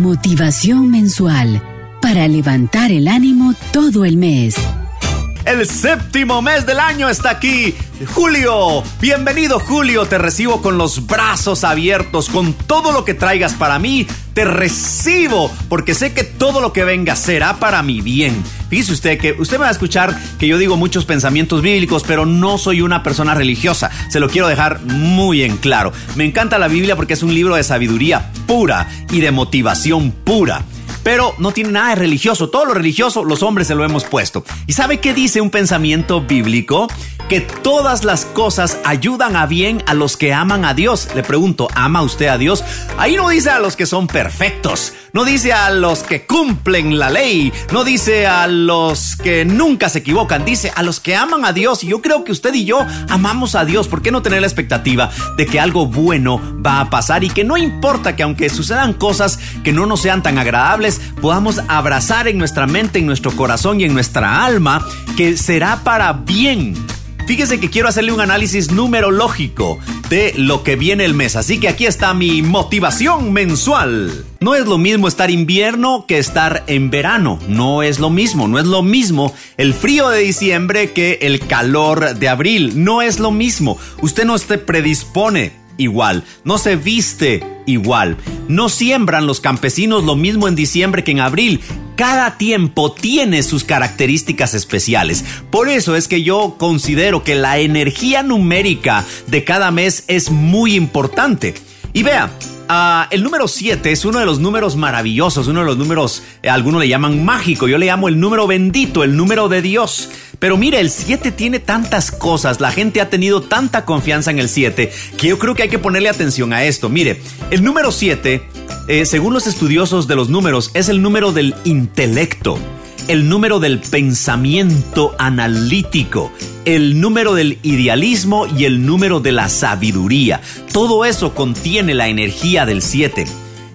motivación mensual para levantar el ánimo todo el mes. El séptimo mes del año está aquí. Julio, bienvenido Julio, te recibo con los brazos abiertos, con todo lo que traigas para mí, te recibo, porque sé que todo lo que venga será para mi bien. Fíjese usted que usted me va a escuchar que yo digo muchos pensamientos bíblicos, pero no soy una persona religiosa, se lo quiero dejar muy en claro. Me encanta la Biblia porque es un libro de sabiduría pura y de motivación pura pero no tiene nada de religioso. Todo lo religioso los hombres se lo hemos puesto. ¿Y sabe qué dice un pensamiento bíblico? Que todas las cosas ayudan a bien a los que aman a Dios. Le pregunto, ¿ama usted a Dios? Ahí no dice a los que son perfectos, no dice a los que cumplen la ley, no dice a los que nunca se equivocan, dice a los que aman a Dios. Y yo creo que usted y yo amamos a Dios. ¿Por qué no tener la expectativa de que algo bueno va a pasar y que no importa que aunque sucedan cosas que no nos sean tan agradables, podamos abrazar en nuestra mente, en nuestro corazón y en nuestra alma que será para bien. Fíjese que quiero hacerle un análisis numerológico de lo que viene el mes, así que aquí está mi motivación mensual. No es lo mismo estar invierno que estar en verano, no es lo mismo, no es lo mismo el frío de diciembre que el calor de abril, no es lo mismo. Usted no se predispone igual, no se viste igual. No siembran los campesinos lo mismo en diciembre que en abril. Cada tiempo tiene sus características especiales. Por eso es que yo considero que la energía numérica de cada mes es muy importante. Y vea, Ah, el número 7 es uno de los números maravillosos, uno de los números, eh, algunos le llaman mágico, yo le llamo el número bendito, el número de Dios. Pero mire, el 7 tiene tantas cosas, la gente ha tenido tanta confianza en el 7, que yo creo que hay que ponerle atención a esto. Mire, el número 7, eh, según los estudiosos de los números, es el número del intelecto el número del pensamiento analítico, el número del idealismo y el número de la sabiduría. Todo eso contiene la energía del 7.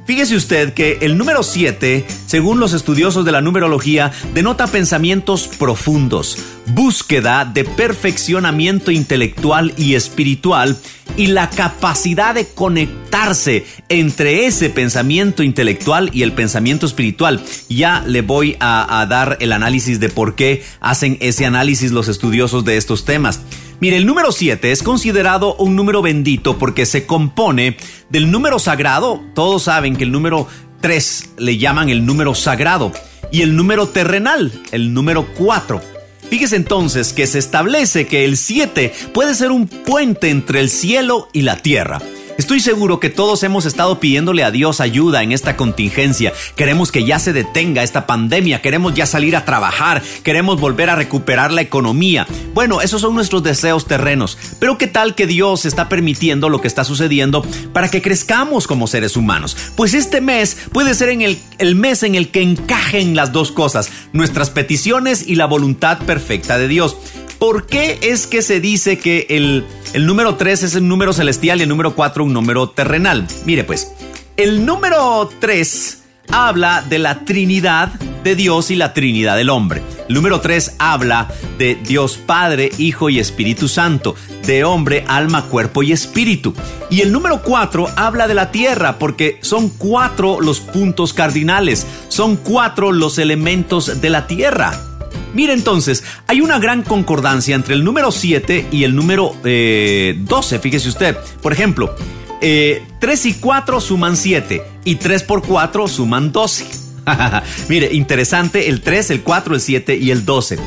Fíjese usted que el número 7, según los estudiosos de la numerología, denota pensamientos profundos, búsqueda de perfeccionamiento intelectual y espiritual y la capacidad de conectarse entre ese pensamiento intelectual y el pensamiento espiritual. Ya le voy a, a dar el análisis de por qué hacen ese análisis los estudiosos de estos temas. Mire, el número 7 es considerado un número bendito porque se compone del número sagrado. Todos saben que el número 3 le llaman el número sagrado y el número terrenal, el número 4. Fíjese entonces que se establece que el 7 puede ser un puente entre el cielo y la tierra. Estoy seguro que todos hemos estado pidiéndole a Dios ayuda en esta contingencia. Queremos que ya se detenga esta pandemia, queremos ya salir a trabajar, queremos volver a recuperar la economía. Bueno, esos son nuestros deseos terrenos. Pero ¿qué tal que Dios está permitiendo lo que está sucediendo para que crezcamos como seres humanos? Pues este mes puede ser el, el mes en el que encajen las dos cosas, nuestras peticiones y la voluntad perfecta de Dios. ¿Por qué es que se dice que el, el número 3 es un número celestial y el número 4 un número terrenal? Mire pues, el número 3 habla de la Trinidad de Dios y la Trinidad del hombre. El número 3 habla de Dios Padre, Hijo y Espíritu Santo, de hombre, alma, cuerpo y espíritu. Y el número 4 habla de la tierra porque son cuatro los puntos cardinales, son cuatro los elementos de la tierra. Mire entonces, hay una gran concordancia entre el número 7 y el número 12, eh, fíjese usted. Por ejemplo, 3 eh, y 4 suman 7 y 3 por 4 suman 12. Mire, interesante el 3, el 4, el 7 y el 12.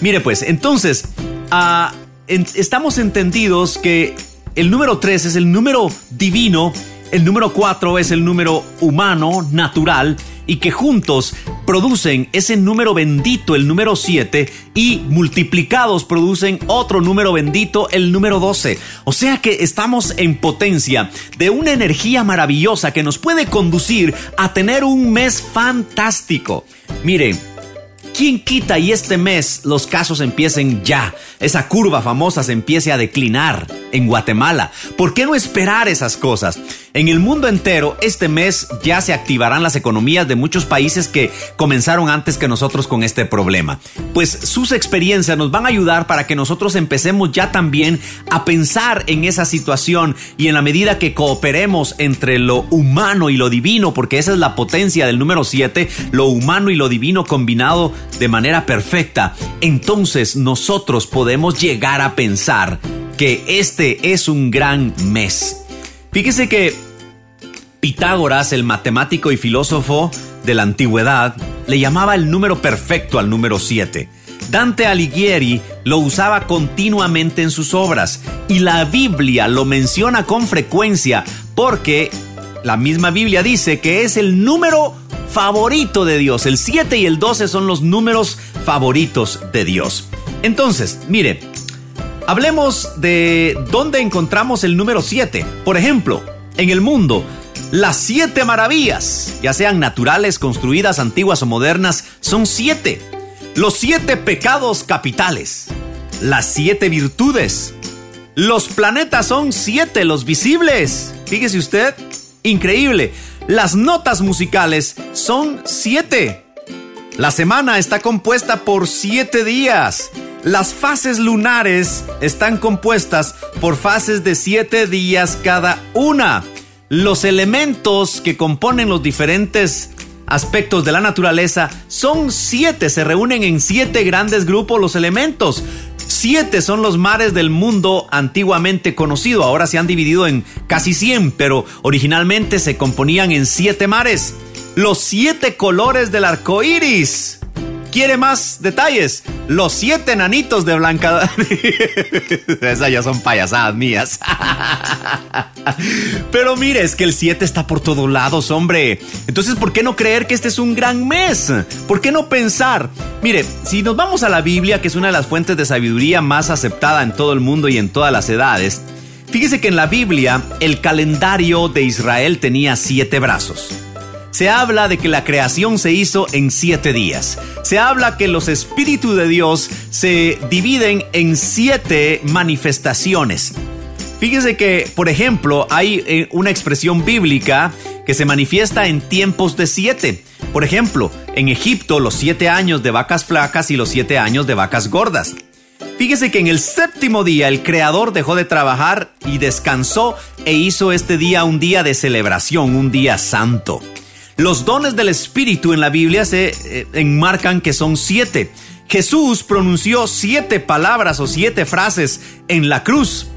Mire pues, entonces, ah, estamos entendidos que el número 3 es el número divino, el número 4 es el número humano, natural, y que juntos producen ese número bendito, el número 7, y multiplicados producen otro número bendito, el número 12. O sea que estamos en potencia de una energía maravillosa que nos puede conducir a tener un mes fantástico. Miren, ¿Quién quita y este mes los casos empiecen ya? Esa curva famosa se empiece a declinar en Guatemala. ¿Por qué no esperar esas cosas? En el mundo entero, este mes ya se activarán las economías de muchos países que comenzaron antes que nosotros con este problema. Pues sus experiencias nos van a ayudar para que nosotros empecemos ya también a pensar en esa situación y en la medida que cooperemos entre lo humano y lo divino, porque esa es la potencia del número 7, lo humano y lo divino combinado de manera perfecta, entonces nosotros podemos llegar a pensar que este es un gran mes. Fíjese que Pitágoras, el matemático y filósofo de la antigüedad, le llamaba el número perfecto al número 7. Dante Alighieri lo usaba continuamente en sus obras y la Biblia lo menciona con frecuencia porque la misma Biblia dice que es el número favorito de Dios. El 7 y el 12 son los números favoritos de Dios. Entonces, mire, Hablemos de dónde encontramos el número 7. Por ejemplo, en el mundo, las siete maravillas, ya sean naturales, construidas, antiguas o modernas, son siete. Los siete pecados capitales, las siete virtudes. Los planetas son siete, los visibles. Fíjese usted, increíble. Las notas musicales son siete. La semana está compuesta por siete días. Las fases lunares están compuestas por fases de siete días cada una. Los elementos que componen los diferentes aspectos de la naturaleza son siete, se reúnen en siete grandes grupos los elementos. Siete son los mares del mundo antiguamente conocido, ahora se han dividido en casi cien, pero originalmente se componían en siete mares. Los siete colores del arco iris quiere más detalles, los siete nanitos de Blanca. Esas ya son payasadas mías. Pero mire, es que el 7 está por todos lados, hombre. Entonces, ¿por qué no creer que este es un gran mes? ¿Por qué no pensar? Mire, si nos vamos a la Biblia, que es una de las fuentes de sabiduría más aceptada en todo el mundo y en todas las edades, fíjese que en la Biblia el calendario de Israel tenía siete brazos. Se habla de que la creación se hizo en siete días. Se habla que los espíritus de Dios se dividen en siete manifestaciones. Fíjese que, por ejemplo, hay eh, una expresión bíblica que se manifiesta en tiempos de siete. Por ejemplo, en Egipto los siete años de vacas flacas y los siete años de vacas gordas. Fíjese que en el séptimo día el Creador dejó de trabajar y descansó e hizo este día un día de celebración, un día santo. Los dones del Espíritu en la Biblia se eh, enmarcan que son siete. Jesús pronunció siete palabras o siete frases en la cruz.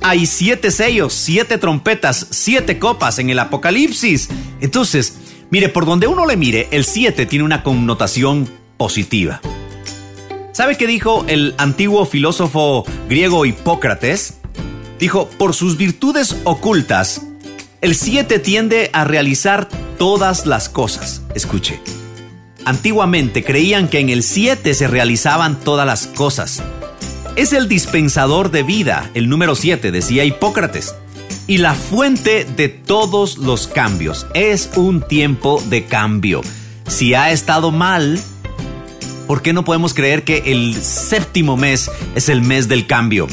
Hay siete sellos, siete trompetas, siete copas en el Apocalipsis. Entonces, mire, por donde uno le mire, el siete tiene una connotación positiva. ¿Sabe qué dijo el antiguo filósofo griego Hipócrates? Dijo, por sus virtudes ocultas, el 7 tiende a realizar todas las cosas. Escuche. Antiguamente creían que en el 7 se realizaban todas las cosas. Es el dispensador de vida, el número 7, decía Hipócrates, y la fuente de todos los cambios. Es un tiempo de cambio. Si ha estado mal, ¿por qué no podemos creer que el séptimo mes es el mes del cambio?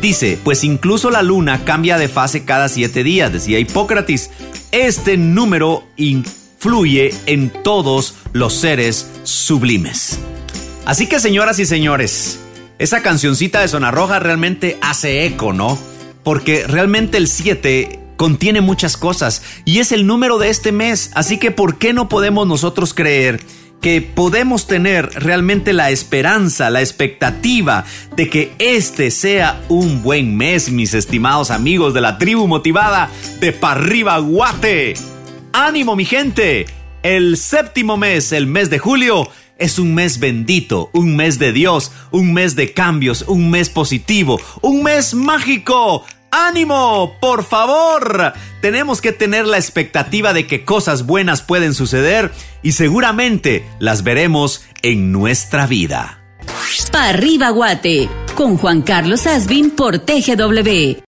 Dice, pues incluso la luna cambia de fase cada siete días, decía Hipócrates. Este número influye en todos los seres sublimes. Así que señoras y señores, esa cancioncita de Zona Roja realmente hace eco, ¿no? Porque realmente el 7 contiene muchas cosas y es el número de este mes, así que ¿por qué no podemos nosotros creer que podemos tener realmente la esperanza, la expectativa de que este sea un buen mes, mis estimados amigos de la tribu motivada de Parriba Guate. ¡Ánimo, mi gente! El séptimo mes, el mes de julio, es un mes bendito, un mes de Dios, un mes de cambios, un mes positivo, un mes mágico. ¡Ánimo! ¡Por favor! Tenemos que tener la expectativa de que cosas buenas pueden suceder y seguramente las veremos en nuestra vida. Pa' arriba Guate, con Juan Carlos Asbin por TGW.